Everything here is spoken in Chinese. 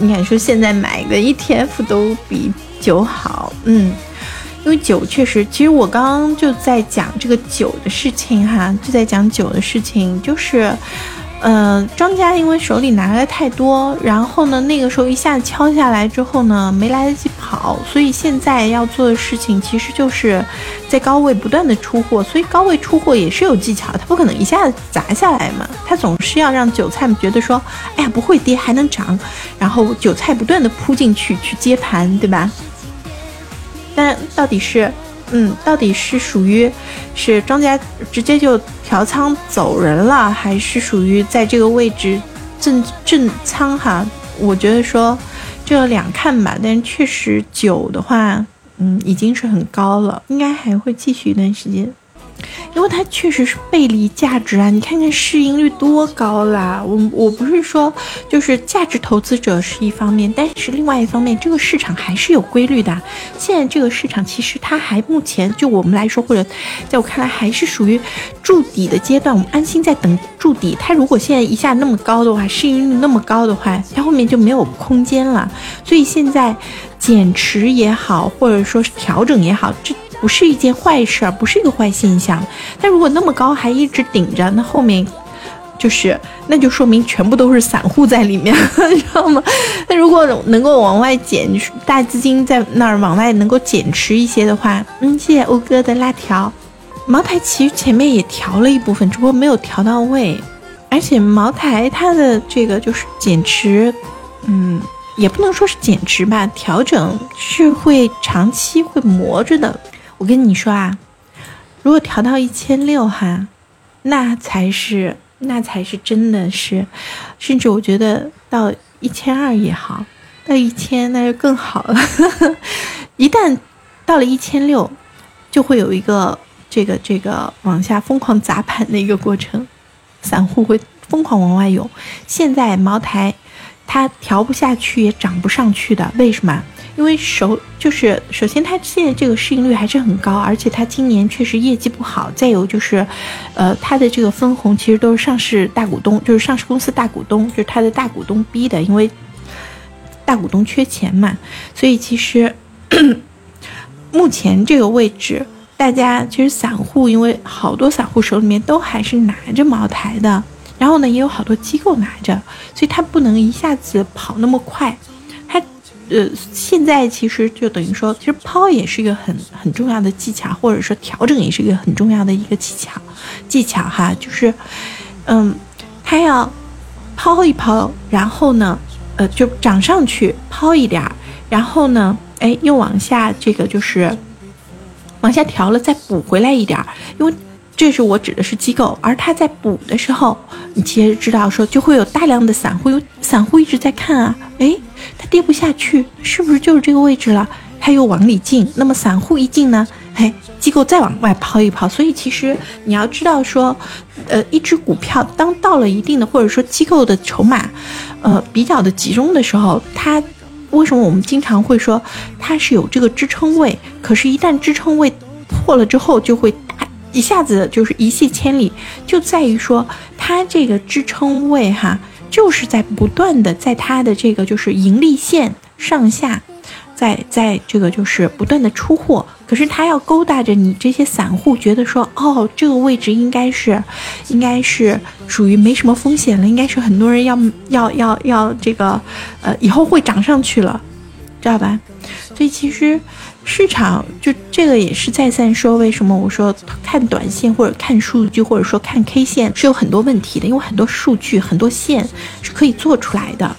你看说现在买个 ETF 都比酒好？嗯，因为酒确实，其实我刚刚就在讲这个酒的事情哈，就在讲酒的事情，就是。呃，庄家因为手里拿的太多，然后呢，那个时候一下敲下来之后呢，没来得及跑，所以现在要做的事情其实就是在高位不断的出货，所以高位出货也是有技巧，它不可能一下子砸下来嘛，它总是要让韭菜觉得说，哎呀不会跌还能涨，然后韭菜不断的扑进去去接盘，对吧？但到底是？嗯，到底是属于是庄家直接就调仓走人了，还是属于在这个位置正正仓哈？我觉得说这两看吧，但确实九的话，嗯，已经是很高了，应该还会继续一段时间。因为它确实是背离价值啊！你看看市盈率多高啦！我我不是说就是价值投资者是一方面，但是另外一方面，这个市场还是有规律的。现在这个市场其实它还目前就我们来说，或者在我看来还是属于筑底的阶段，我们安心在等筑底。它如果现在一下那么高的话，市盈率那么高的话，它后面就没有空间了。所以现在减持也好，或者说是调整也好，这。不是一件坏事，不是一个坏现象。但如果那么高还一直顶着，那后面就是那就说明全部都是散户在里面，你知道吗？那如果能够往外减，大资金在那儿往外能够减持一些的话，嗯，谢谢欧哥的辣条。茅台其实前面也调了一部分，只不过没有调到位。而且茅台它的这个就是减持，嗯，也不能说是减持吧，调整是会长期会磨着的。我跟你说啊，如果调到一千六哈，那才是那才是真的是，甚至我觉得到一千二也好，到一千那就更好了。一旦到了一千六，就会有一个这个这个往下疯狂砸盘的一个过程，散户会疯狂往外涌。现在茅台它调不下去也涨不上去的，为什么？因为首就是首先，它现在这个市盈率还是很高，而且它今年确实业绩不好。再有就是，呃，它的这个分红其实都是上市大股东，就是上市公司大股东，就是它的大股东逼的，因为大股东缺钱嘛。所以其实 目前这个位置，大家其实散户，因为好多散户手里面都还是拿着茅台的，然后呢，也有好多机构拿着，所以它不能一下子跑那么快。呃，现在其实就等于说，其实抛也是一个很很重要的技巧，或者说调整也是一个很重要的一个技巧，技巧哈，就是，嗯，它要抛一抛，然后呢，呃，就涨上去抛一点儿，然后呢，哎，又往下这个就是往下调了，再补回来一点儿，因为。这是我指的是机构，而他在补的时候，你其实知道说就会有大量的散户，有散户一直在看啊，哎，它跌不下去，是不是就是这个位置了？它又往里进，那么散户一进呢，哎，机构再往外抛一抛，所以其实你要知道说，呃，一只股票当到了一定的或者说机构的筹码，呃，比较的集中的时候，它为什么我们经常会说它是有这个支撑位？可是，一旦支撑位破了之后，就会。一下子就是一泻千里，就在于说它这个支撑位哈，就是在不断的在它的这个就是盈利线上下，在在这个就是不断的出货，可是它要勾搭着你这些散户，觉得说哦这个位置应该是，应该是属于没什么风险了，应该是很多人要要要要这个，呃以后会涨上去了，知道吧？所以其实市场就这个也是再三说，为什么我说看短线或者看数据或者说看 K 线是有很多问题的，因为很多数据很多线是可以做出来的。